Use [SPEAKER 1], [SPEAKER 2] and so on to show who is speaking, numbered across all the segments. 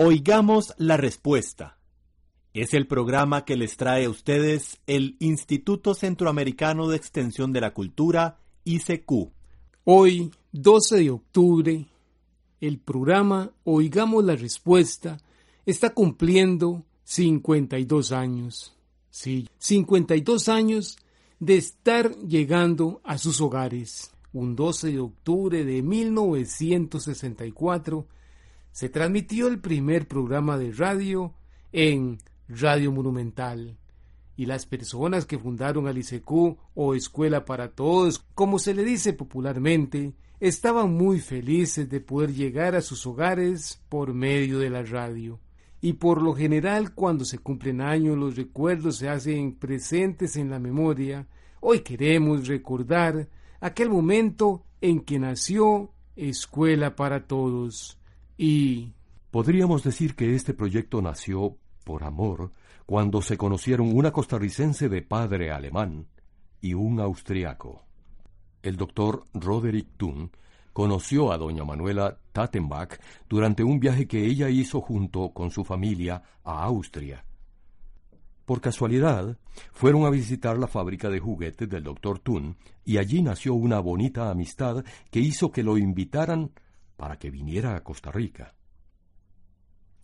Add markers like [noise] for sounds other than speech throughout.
[SPEAKER 1] Oigamos la respuesta. Es el programa que les trae a ustedes el Instituto Centroamericano de Extensión de la Cultura, ICQ.
[SPEAKER 2] Hoy, 12 de octubre, el programa Oigamos la Respuesta está cumpliendo 52 años. Sí, 52 años de estar llegando a sus hogares. Un 12 de octubre de 1964 se transmitió el primer programa de radio en Radio Monumental. Y las personas que fundaron al o Escuela para Todos, como se le dice popularmente, estaban muy felices de poder llegar a sus hogares por medio de la radio. Y por lo general cuando se cumplen años los recuerdos se hacen presentes en la memoria. Hoy queremos recordar aquel momento en que nació Escuela para Todos. Y
[SPEAKER 3] Podríamos decir que este proyecto nació por amor cuando se conocieron una costarricense de padre alemán y un austriaco. El doctor Roderick Thun conoció a doña Manuela Tattenbach durante un viaje que ella hizo junto con su familia a Austria. Por casualidad, fueron a visitar la fábrica de juguetes del doctor Thun y allí nació una bonita amistad que hizo que lo invitaran para que viniera a Costa Rica.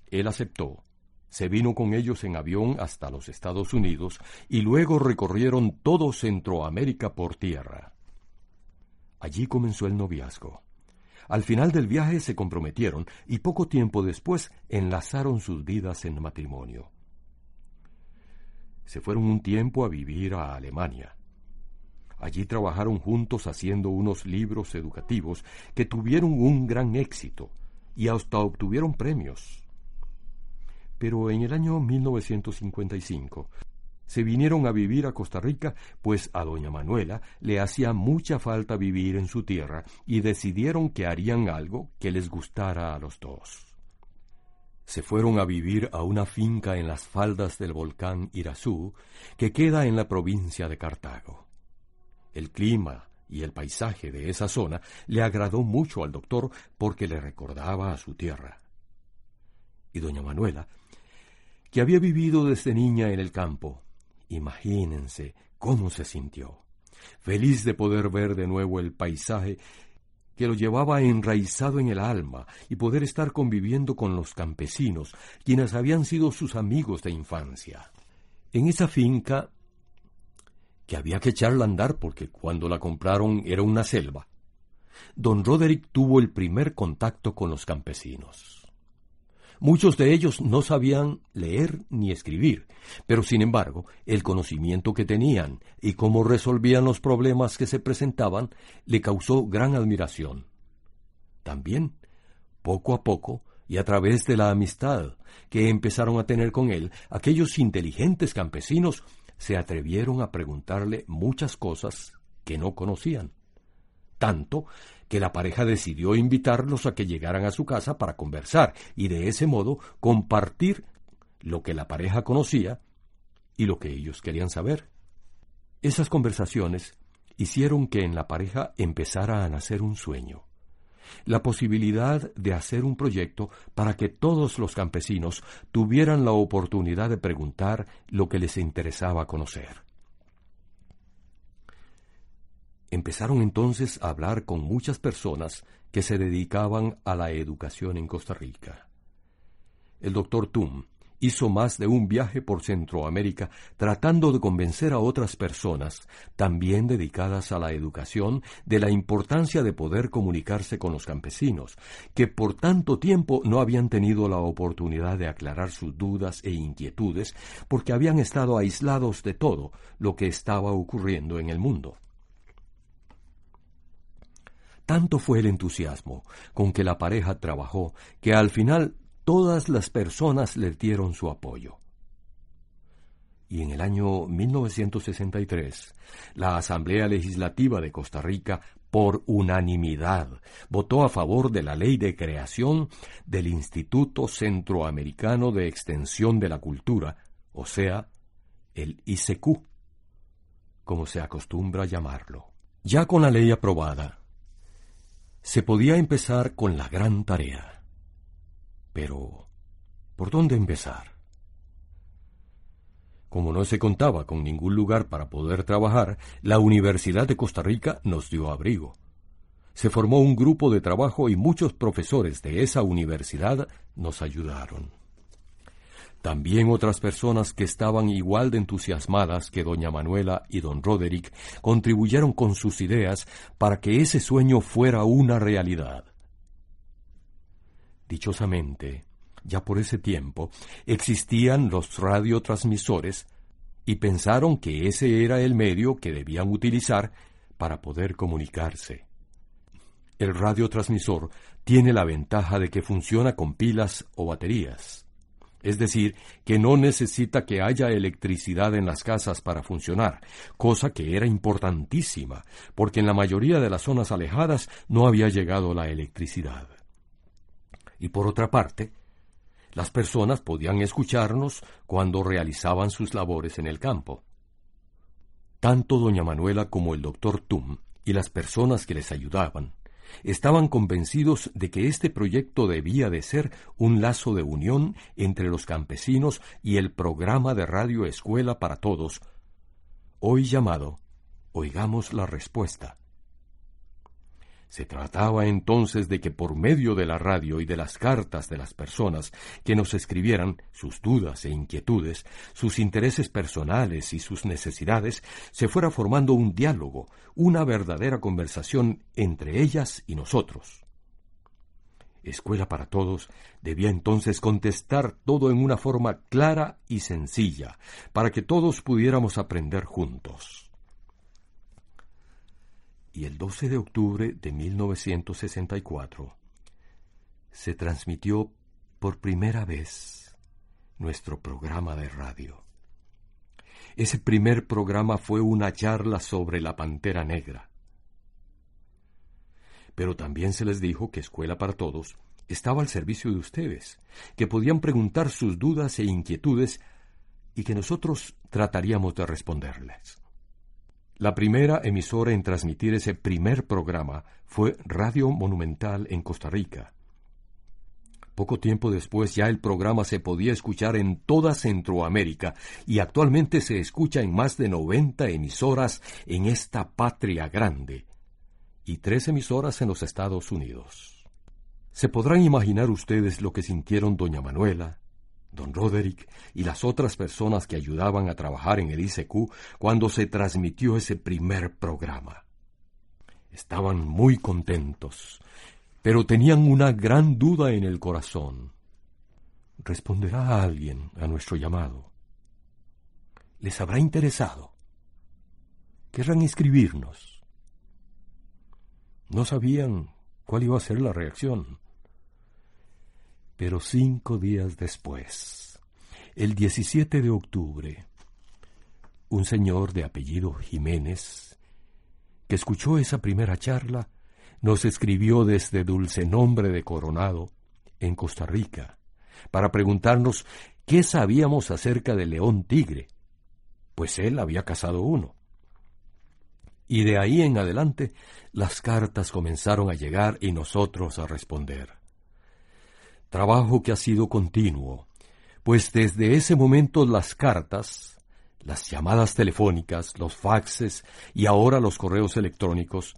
[SPEAKER 3] Él aceptó, se vino con ellos en avión hasta los Estados Unidos y luego recorrieron todo Centroamérica por tierra. Allí comenzó el noviazgo. Al final del viaje se comprometieron y poco tiempo después enlazaron sus vidas en matrimonio. Se fueron un tiempo a vivir a Alemania. Allí trabajaron juntos haciendo unos libros educativos que tuvieron un gran éxito y hasta obtuvieron premios. Pero en el año 1955 se vinieron a vivir a Costa Rica, pues a doña Manuela le hacía mucha falta vivir en su tierra y decidieron que harían algo que les gustara a los dos. Se fueron a vivir a una finca en las faldas del volcán Irazú, que queda en la provincia de Cartago. El clima y el paisaje de esa zona le agradó mucho al doctor porque le recordaba a su tierra. Y doña Manuela, que había vivido desde niña en el campo, imagínense cómo se sintió, feliz de poder ver de nuevo el paisaje que lo llevaba enraizado en el alma y poder estar conviviendo con los campesinos, quienes habían sido sus amigos de infancia. En esa finca que había que echarla a andar porque cuando la compraron era una selva, don Roderick tuvo el primer contacto con los campesinos. Muchos de ellos no sabían leer ni escribir, pero sin embargo, el conocimiento que tenían y cómo resolvían los problemas que se presentaban le causó gran admiración. También, poco a poco, y a través de la amistad que empezaron a tener con él, aquellos inteligentes campesinos se atrevieron a preguntarle muchas cosas que no conocían. Tanto que la pareja decidió invitarlos a que llegaran a su casa para conversar y de ese modo compartir lo que la pareja conocía y lo que ellos querían saber. Esas conversaciones hicieron que en la pareja empezara a nacer un sueño, la posibilidad de hacer un proyecto para que todos los campesinos tuvieran la oportunidad de preguntar lo que les interesaba conocer. Empezaron entonces a hablar con muchas personas que se dedicaban a la educación en Costa Rica. El doctor Tum, hizo más de un viaje por Centroamérica tratando de convencer a otras personas, también dedicadas a la educación, de la importancia de poder comunicarse con los campesinos, que por tanto tiempo no habían tenido la oportunidad de aclarar sus dudas e inquietudes porque habían estado aislados de todo lo que estaba ocurriendo en el mundo. Tanto fue el entusiasmo con que la pareja trabajó que al final todas las personas le dieron su apoyo. Y en el año 1963, la Asamblea Legislativa de Costa Rica, por unanimidad, votó a favor de la ley de creación del Instituto Centroamericano de Extensión de la Cultura, o sea, el ICQ, como se acostumbra llamarlo. Ya con la ley aprobada, se podía empezar con la gran tarea. Pero, ¿por dónde empezar? Como no se contaba con ningún lugar para poder trabajar, la Universidad de Costa Rica nos dio abrigo. Se formó un grupo de trabajo y muchos profesores de esa universidad nos ayudaron. También otras personas que estaban igual de entusiasmadas que doña Manuela y don Roderick contribuyeron con sus ideas para que ese sueño fuera una realidad. Dichosamente, ya por ese tiempo, existían los radiotransmisores y pensaron que ese era el medio que debían utilizar para poder comunicarse. El radiotransmisor tiene la ventaja de que funciona con pilas o baterías es decir, que no necesita que haya electricidad en las casas para funcionar, cosa que era importantísima, porque en la mayoría de las zonas alejadas no había llegado la electricidad. Y por otra parte, las personas podían escucharnos cuando realizaban sus labores en el campo. Tanto doña Manuela como el doctor Tum y las personas que les ayudaban estaban convencidos de que este proyecto debía de ser un lazo de unión entre los campesinos y el programa de radio Escuela para Todos, hoy llamado Oigamos la Respuesta. Se trataba entonces de que por medio de la radio y de las cartas de las personas que nos escribieran sus dudas e inquietudes, sus intereses personales y sus necesidades, se fuera formando un diálogo, una verdadera conversación entre ellas y nosotros. Escuela para Todos debía entonces contestar todo en una forma clara y sencilla, para que todos pudiéramos aprender juntos y el 12 de octubre de 1964 se transmitió por primera vez nuestro programa de radio. Ese primer programa fue una charla sobre la Pantera Negra. Pero también se les dijo que Escuela para Todos estaba al servicio de ustedes, que podían preguntar sus dudas e inquietudes y que nosotros trataríamos de responderles. La primera emisora en transmitir ese primer programa fue Radio Monumental en Costa Rica. Poco tiempo después ya el programa se podía escuchar en toda Centroamérica y actualmente se escucha en más de 90 emisoras en esta patria grande y tres emisoras en los Estados Unidos. Se podrán imaginar ustedes lo que sintieron doña Manuela, don Roderick y las otras personas que ayudaban a trabajar en el ICQ cuando se transmitió ese primer programa. Estaban muy contentos, pero tenían una gran duda en el corazón. ¿Responderá alguien a nuestro llamado? ¿Les habrá interesado? ¿Querrán inscribirnos? No sabían cuál iba a ser la reacción. Pero cinco días después, el 17 de octubre, un señor de apellido Jiménez, que escuchó esa primera charla, nos escribió desde Dulce Nombre de Coronado, en Costa Rica, para preguntarnos qué sabíamos acerca del león tigre, pues él había cazado uno. Y de ahí en adelante las cartas comenzaron a llegar y nosotros a responder trabajo que ha sido continuo, pues desde ese momento las cartas, Las llamadas telefónicas, los faxes y ahora los correos electrónicos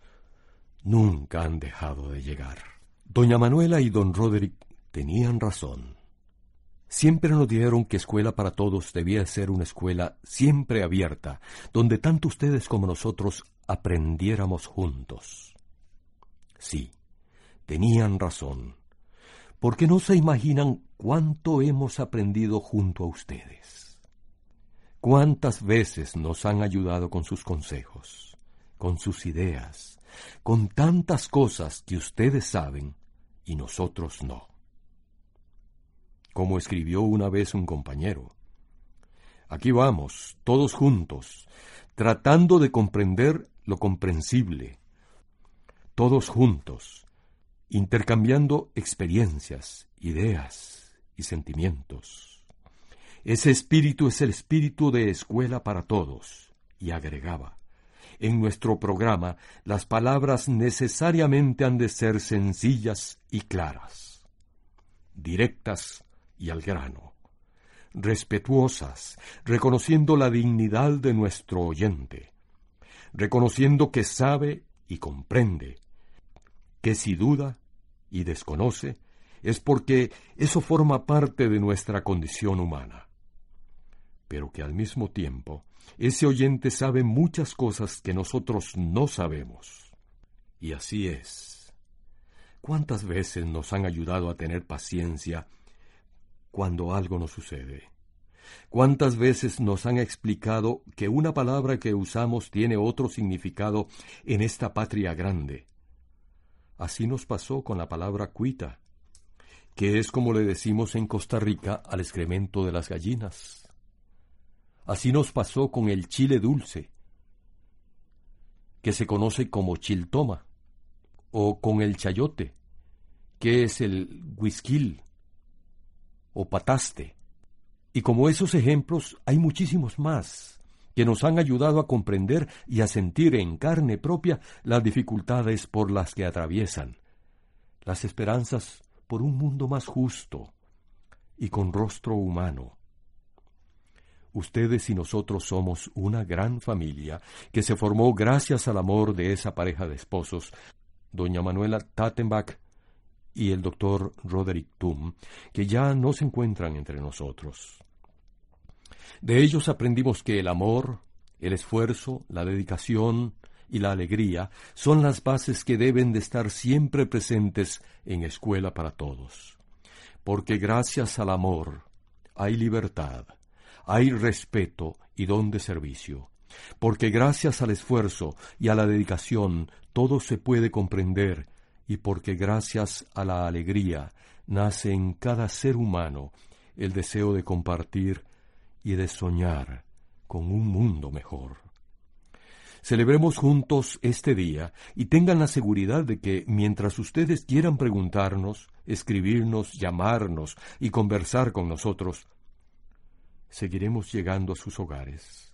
[SPEAKER 3] nunca han dejado de llegar. Doña Manuela y don Roderick tenían razón. Siempre nos dijeron que Escuela para Todos debía ser una escuela siempre abierta, donde tanto ustedes como nosotros aprendiéramos juntos. Sí, tenían razón, porque no se imaginan cuánto hemos aprendido junto a ustedes. Cuántas veces nos han ayudado con sus consejos, con sus ideas, con tantas cosas que ustedes saben y nosotros no como escribió una vez un compañero. Aquí vamos, todos juntos, tratando de comprender lo comprensible, todos juntos, intercambiando experiencias, ideas y sentimientos. Ese espíritu es el espíritu de escuela para todos, y agregaba, en nuestro programa las palabras necesariamente han de ser sencillas y claras, directas y al grano, respetuosas, reconociendo la dignidad de nuestro oyente, reconociendo que sabe y comprende, que si duda y desconoce, es porque eso forma parte de nuestra condición humana, pero que al mismo tiempo ese oyente sabe muchas cosas que nosotros no sabemos. Y así es. ¿Cuántas veces nos han ayudado a tener paciencia cuando algo nos sucede. ¿Cuántas veces nos han explicado que una palabra que usamos tiene otro significado en esta patria grande? Así nos pasó con la palabra cuita, que es como le decimos en Costa Rica al excremento de las gallinas. Así nos pasó con el chile dulce, que se conoce como chiltoma, o con el chayote, que es el whisky o pataste. Y como esos ejemplos hay muchísimos más que nos han ayudado a comprender y a sentir en carne propia las dificultades por las que atraviesan, las esperanzas por un mundo más justo y con rostro humano. Ustedes y nosotros somos una gran familia que se formó gracias al amor de esa pareja de esposos, doña Manuela Tattenbach y el doctor Roderick Tum, que ya no se encuentran entre nosotros. De ellos aprendimos que el amor, el esfuerzo, la dedicación y la alegría son las bases que deben de estar siempre presentes en Escuela para Todos. Porque gracias al amor hay libertad, hay respeto y don de servicio. Porque gracias al esfuerzo y a la dedicación todo se puede comprender y porque gracias a la alegría nace en cada ser humano el deseo de compartir y de soñar con un mundo mejor. Celebremos juntos este día y tengan la seguridad de que mientras ustedes quieran preguntarnos, escribirnos, llamarnos y conversar con nosotros, seguiremos llegando a sus hogares,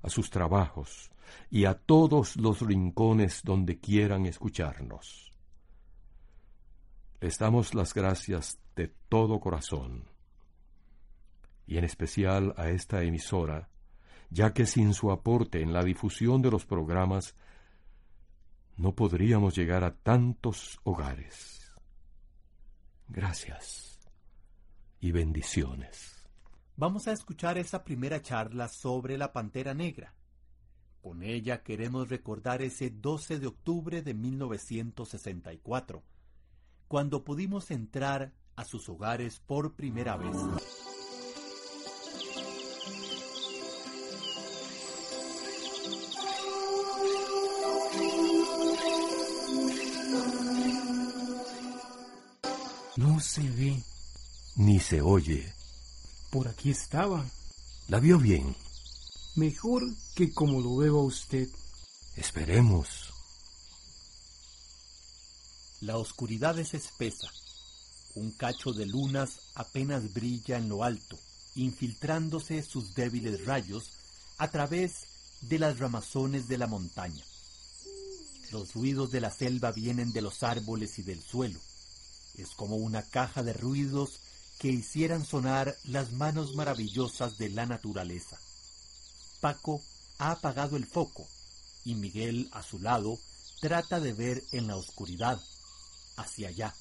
[SPEAKER 3] a sus trabajos y a todos los rincones donde quieran escucharnos. Les damos las gracias de todo corazón, y en especial a esta emisora, ya que sin su aporte en la difusión de los programas, no podríamos llegar a tantos hogares. Gracias y bendiciones.
[SPEAKER 1] Vamos a escuchar esa primera charla sobre la Pantera Negra. Con ella queremos recordar ese 12 de octubre de 1964 cuando pudimos entrar a sus hogares por primera vez.
[SPEAKER 2] No se ve.
[SPEAKER 3] Ni se oye.
[SPEAKER 2] Por aquí estaba.
[SPEAKER 3] ¿La vio bien?
[SPEAKER 2] Mejor que como lo veo a usted.
[SPEAKER 3] Esperemos.
[SPEAKER 1] La oscuridad es espesa. Un cacho de lunas apenas brilla en lo alto, infiltrándose sus débiles rayos a través de las ramazones de la montaña. Los ruidos de la selva vienen de los árboles y del suelo. Es como una caja de ruidos que hicieran sonar las manos maravillosas de la naturaleza. Paco ha apagado el foco y Miguel a su lado trata de ver en la oscuridad. Hacia allá.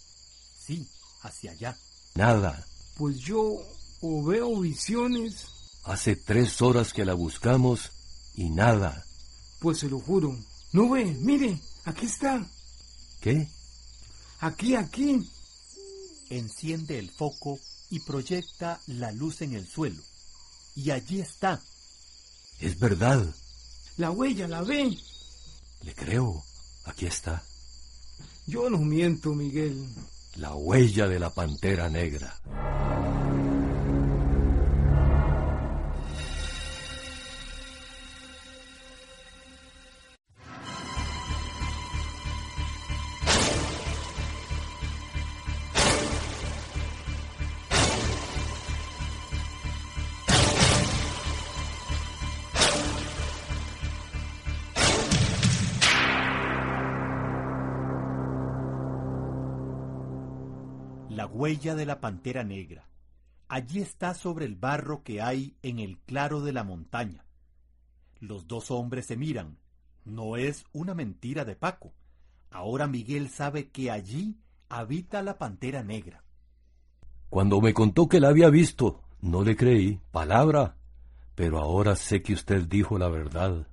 [SPEAKER 1] Sí, hacia allá.
[SPEAKER 3] Nada.
[SPEAKER 2] Pues yo o veo visiones,
[SPEAKER 3] Hace tres horas que la buscamos y nada.
[SPEAKER 2] pues se lo juro. No ve, mire, aquí está.
[SPEAKER 3] ¿Qué?
[SPEAKER 2] Aquí, aquí.
[SPEAKER 1] Enciende el foco y proyecta la luz en el suelo. Y allí está.
[SPEAKER 3] Es verdad.
[SPEAKER 2] La huella, la ve.
[SPEAKER 3] Le creo. Aquí está.
[SPEAKER 2] Yo no miento, Miguel.
[SPEAKER 3] La huella de la pantera negra.
[SPEAKER 1] La huella de la pantera negra. Allí está sobre el barro que hay en el claro de la montaña. Los dos hombres se miran. No es una mentira de Paco. Ahora Miguel sabe que allí habita la pantera negra.
[SPEAKER 3] Cuando me contó que la había visto, no le creí, palabra. Pero ahora sé que usted dijo la verdad.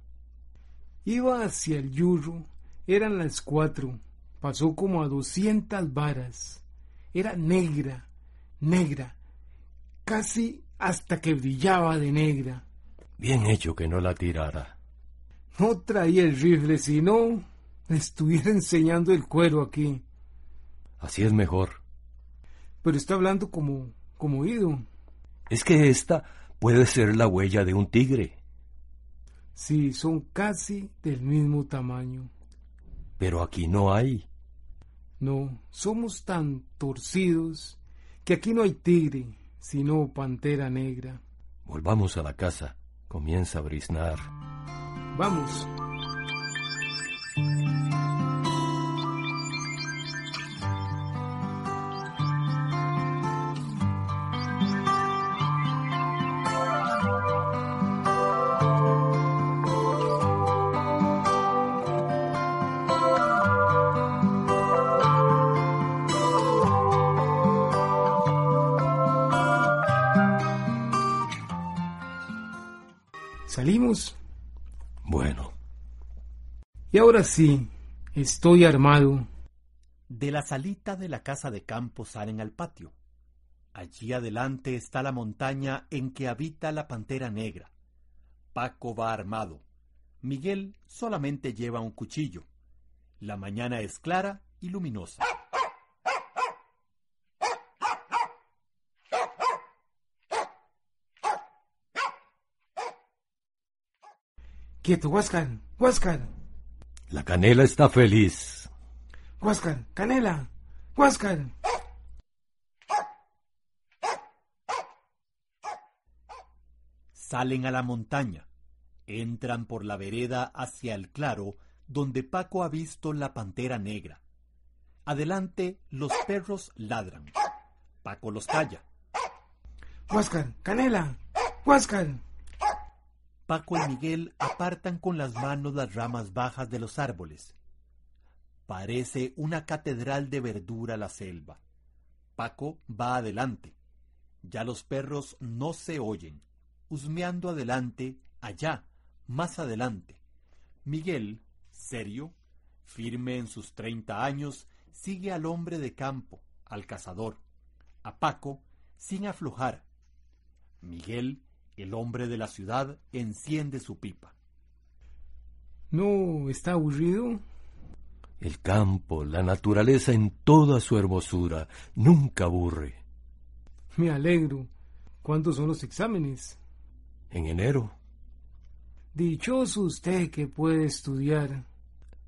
[SPEAKER 2] Iba hacia el yurro. Eran las cuatro. Pasó como a doscientas varas. Era negra, negra, casi hasta que brillaba de negra.
[SPEAKER 3] Bien hecho que no la tirara.
[SPEAKER 2] No traía el rifle, sino le estuviera [laughs] enseñando el cuero aquí.
[SPEAKER 3] Así es mejor.
[SPEAKER 2] Pero está hablando como, como oído.
[SPEAKER 3] Es que esta puede ser la huella de un tigre.
[SPEAKER 2] Sí, son casi del mismo tamaño.
[SPEAKER 3] Pero aquí no hay.
[SPEAKER 2] No, somos tan torcidos que aquí no hay tigre, sino pantera negra.
[SPEAKER 3] Volvamos a la casa. Comienza a briznar.
[SPEAKER 2] Vamos. Ahora sí, estoy armado.
[SPEAKER 1] De la salita de la casa de campo salen al patio. Allí adelante está la montaña en que habita la pantera negra. Paco va armado. Miguel solamente lleva un cuchillo. La mañana es clara y luminosa.
[SPEAKER 2] Quieto, Huáscar, Huáscar,
[SPEAKER 3] la canela está feliz.
[SPEAKER 2] Huáscar, Canela, Huáscar.
[SPEAKER 1] Salen a la montaña. Entran por la vereda hacia el claro donde Paco ha visto la pantera negra. Adelante los perros ladran. Paco los calla.
[SPEAKER 2] Huáscar, Canela, Huáscar.
[SPEAKER 1] Paco y Miguel apartan con las manos las ramas bajas de los árboles. Parece una catedral de verdura la selva. Paco va adelante. Ya los perros no se oyen, husmeando adelante, allá, más adelante. Miguel, serio, firme en sus treinta años, sigue al hombre de campo, al cazador, a Paco, sin aflojar. Miguel, el hombre de la ciudad, enciende su pipa.
[SPEAKER 2] ¿No está aburrido?
[SPEAKER 3] El campo, la naturaleza en toda su hermosura, nunca aburre.
[SPEAKER 2] Me alegro. ¿Cuántos son los exámenes?
[SPEAKER 3] En enero,
[SPEAKER 2] Dichoso usted que puede estudiar.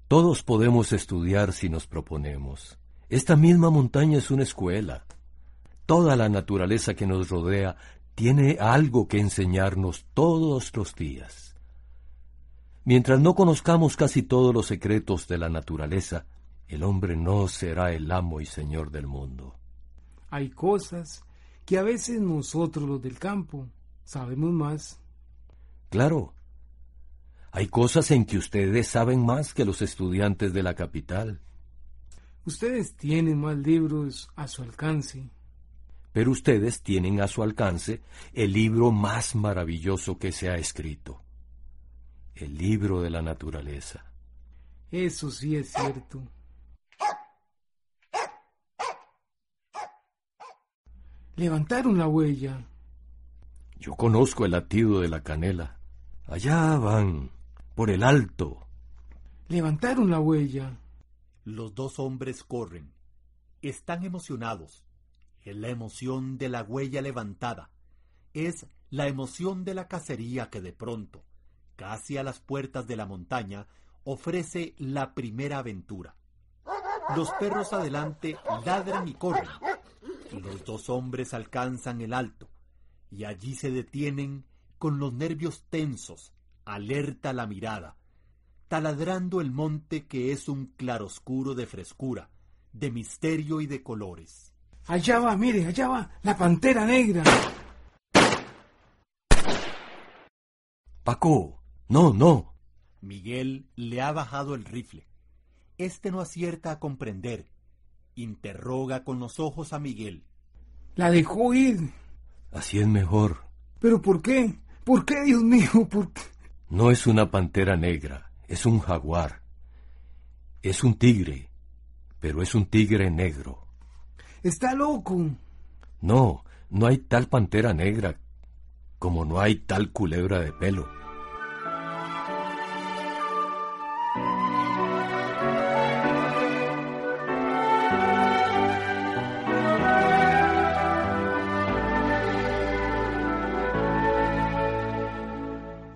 [SPEAKER 3] todos podemos estudiar si nos proponemos. Esta misma montaña es una escuela. Toda la naturaleza que nos rodea tiene algo que enseñarnos todos los días. Mientras no conozcamos casi todos los secretos de la naturaleza, el hombre no será el amo y señor del mundo.
[SPEAKER 2] Hay cosas que a veces nosotros los del campo sabemos más.
[SPEAKER 3] Claro, Hay cosas en que ustedes saben más que los estudiantes de la capital.
[SPEAKER 2] Ustedes tienen más libros a su alcance.
[SPEAKER 3] Pero ustedes tienen a su alcance el libro más maravilloso que se ha escrito. El libro de la naturaleza.
[SPEAKER 2] Eso sí es cierto. Levantaron la huella.
[SPEAKER 3] Yo conozco el latido de la canela. Allá van, por el alto.
[SPEAKER 2] Levantaron la huella.
[SPEAKER 1] Los dos hombres corren. Están emocionados. Es la emoción de la huella levantada. Es la emoción de la cacería que de pronto, casi a las puertas de la montaña, ofrece la primera aventura. Los perros adelante ladran y corren. Los dos hombres alcanzan el alto. Y allí se detienen con los nervios tensos, alerta la mirada, taladrando el monte que es un claroscuro de frescura, de misterio y de colores.
[SPEAKER 2] Allá va, mire, allá va, la pantera negra.
[SPEAKER 3] Paco, no, no.
[SPEAKER 1] Miguel le ha bajado el rifle. Este no acierta a comprender. Interroga con los ojos a Miguel.
[SPEAKER 2] La dejó ir.
[SPEAKER 3] Así es mejor.
[SPEAKER 2] ¿Pero por qué? ¿Por qué, Dios mío? ¿Por qué?
[SPEAKER 3] No es una pantera negra, es un jaguar. Es un tigre, pero es un tigre negro.
[SPEAKER 2] Está loco.
[SPEAKER 3] No, no hay tal pantera negra como no hay tal culebra de pelo.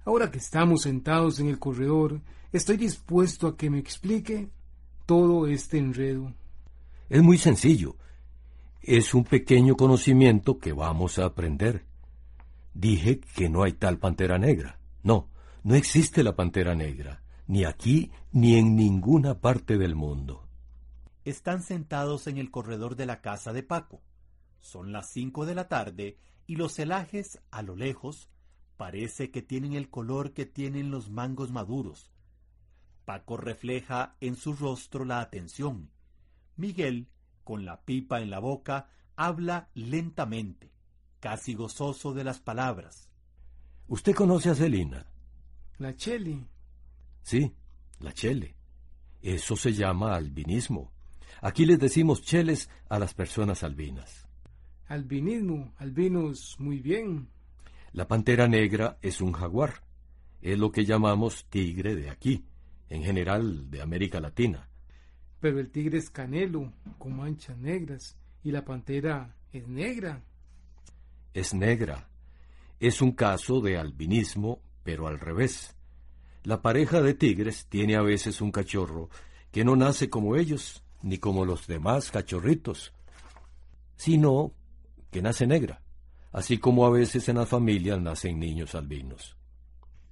[SPEAKER 2] Ahora que estamos sentados en el corredor, estoy dispuesto a que me explique todo este enredo.
[SPEAKER 3] Es muy sencillo. Es un pequeño conocimiento que vamos a aprender. Dije que no hay tal pantera negra. No, no existe la pantera negra, ni aquí ni en ninguna parte del mundo.
[SPEAKER 1] Están sentados en el corredor de la casa de Paco. Son las cinco de la tarde y los celajes, a lo lejos, parece que tienen el color que tienen los mangos maduros. Paco refleja en su rostro la atención. Miguel, con la pipa en la boca, habla lentamente, casi gozoso de las palabras.
[SPEAKER 3] ¿Usted conoce a Celina?
[SPEAKER 2] La Cheli.
[SPEAKER 3] Sí, la chele. Eso se llama albinismo. Aquí les decimos cheles a las personas albinas.
[SPEAKER 2] Albinismo, albinos, muy bien.
[SPEAKER 3] La pantera negra es un jaguar. Es lo que llamamos tigre de aquí, en general de América Latina.
[SPEAKER 2] Pero el tigre es canelo, con manchas negras, y la pantera es negra.
[SPEAKER 3] Es negra. Es un caso de albinismo, pero al revés. La pareja de tigres tiene a veces un cachorro que no nace como ellos, ni como los demás cachorritos, sino que nace negra, así como a veces en las familias nacen niños albinos.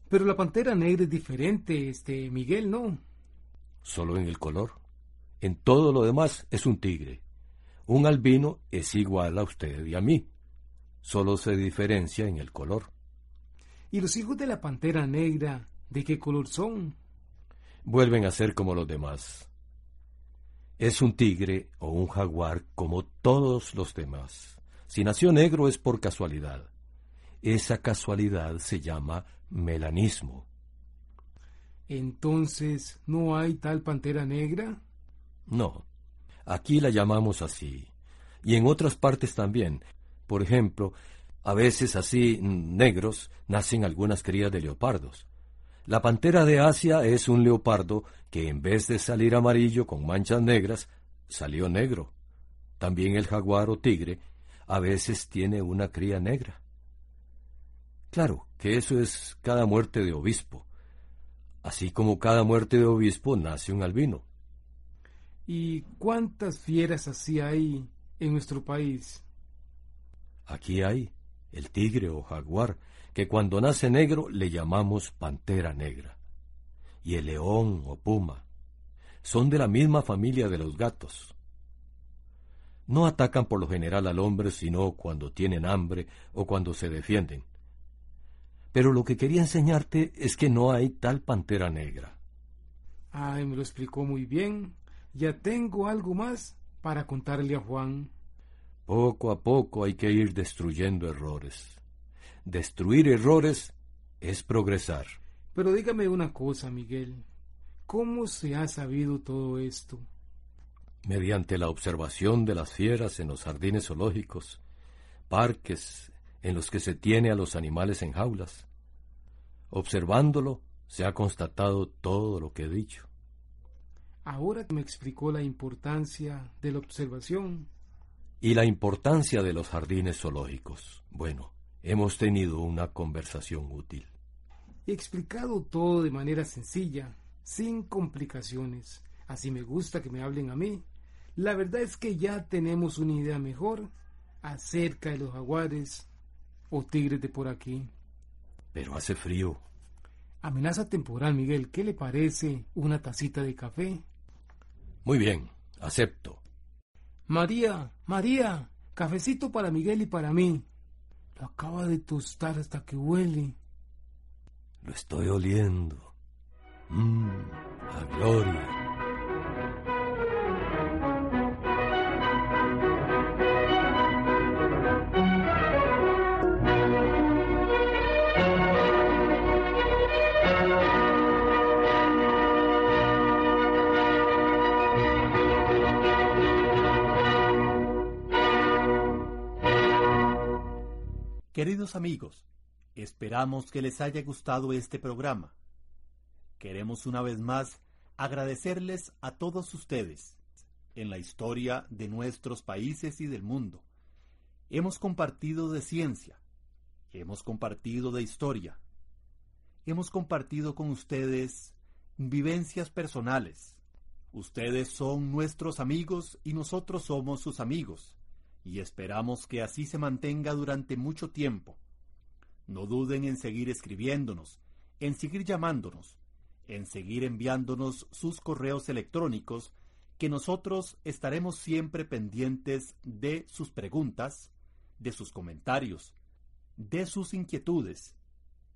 [SPEAKER 2] Pero la pantera negra es diferente, este Miguel, ¿no?
[SPEAKER 3] Solo en el color. En todo lo demás es un tigre. Un albino es igual a usted y a mí. Solo se diferencia en el color.
[SPEAKER 2] ¿Y los hijos de la pantera negra, de qué color son?
[SPEAKER 3] Vuelven a ser como los demás. Es un tigre o un jaguar como todos los demás. Si nació negro es por casualidad. Esa casualidad se llama melanismo.
[SPEAKER 2] Entonces, ¿no hay tal pantera negra?
[SPEAKER 3] No, aquí la llamamos así. Y en otras partes también. Por ejemplo, a veces así negros nacen algunas crías de leopardos. La pantera de Asia es un leopardo que en vez de salir amarillo con manchas negras, salió negro. También el jaguar o tigre a veces tiene una cría negra. Claro que eso es cada muerte de obispo. Así como cada muerte de obispo nace un albino.
[SPEAKER 2] ¿Y cuántas fieras así hay en nuestro país?
[SPEAKER 3] Aquí hay el tigre o jaguar, que cuando nace negro le llamamos pantera negra. Y el león o puma. Son de la misma familia de los gatos. No atacan por lo general al hombre sino cuando tienen hambre o cuando se defienden. Pero lo que quería enseñarte es que no hay tal pantera negra.
[SPEAKER 2] Ay, me lo explicó muy bien. Ya tengo algo más para contarle a Juan.
[SPEAKER 3] Poco a poco hay que ir destruyendo errores. Destruir errores es progresar.
[SPEAKER 2] Pero dígame una cosa, Miguel. ¿Cómo se ha sabido todo esto?
[SPEAKER 3] Mediante la observación de las fieras en los jardines zoológicos, parques en los que se tiene a los animales en jaulas. Observándolo, se ha constatado todo lo que he dicho.
[SPEAKER 2] Ahora me explicó la importancia de la observación.
[SPEAKER 3] Y la importancia de los jardines zoológicos. Bueno, hemos tenido una conversación útil.
[SPEAKER 2] He explicado todo de manera sencilla, sin complicaciones. Así me gusta que me hablen a mí. La verdad es que ya tenemos una idea mejor acerca de los jaguares o tigres de por aquí.
[SPEAKER 3] Pero hace frío.
[SPEAKER 2] Amenaza temporal, Miguel. ¿Qué le parece una tacita de café?
[SPEAKER 3] Muy bien, acepto.
[SPEAKER 2] María, María, cafecito para Miguel y para mí. Lo acaba de tostar hasta que huele.
[SPEAKER 3] Lo estoy oliendo. Mmm, a gloria.
[SPEAKER 1] Queridos amigos, esperamos que les haya gustado este programa. Queremos una vez más agradecerles a todos ustedes en la historia de nuestros países y del mundo. Hemos compartido de ciencia, hemos compartido de historia, hemos compartido con ustedes vivencias personales. Ustedes son nuestros amigos y nosotros somos sus amigos y esperamos que así se mantenga durante mucho tiempo. No duden en seguir escribiéndonos, en seguir llamándonos, en seguir enviándonos sus correos electrónicos, que nosotros estaremos siempre pendientes de sus preguntas, de sus comentarios, de sus inquietudes,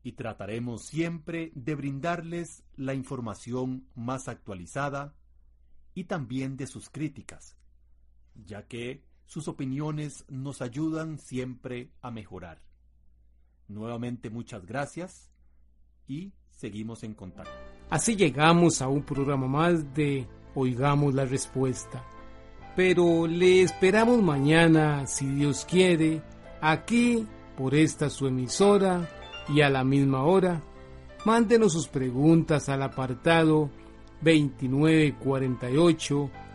[SPEAKER 1] y trataremos siempre de brindarles la información más actualizada y también de sus críticas, ya que sus opiniones nos ayudan siempre a mejorar. Nuevamente muchas gracias y seguimos en contacto.
[SPEAKER 2] Así llegamos a un programa más de Oigamos la Respuesta. Pero le esperamos mañana, si Dios quiere, aquí por esta su emisora y a la misma hora. Mándenos sus preguntas al apartado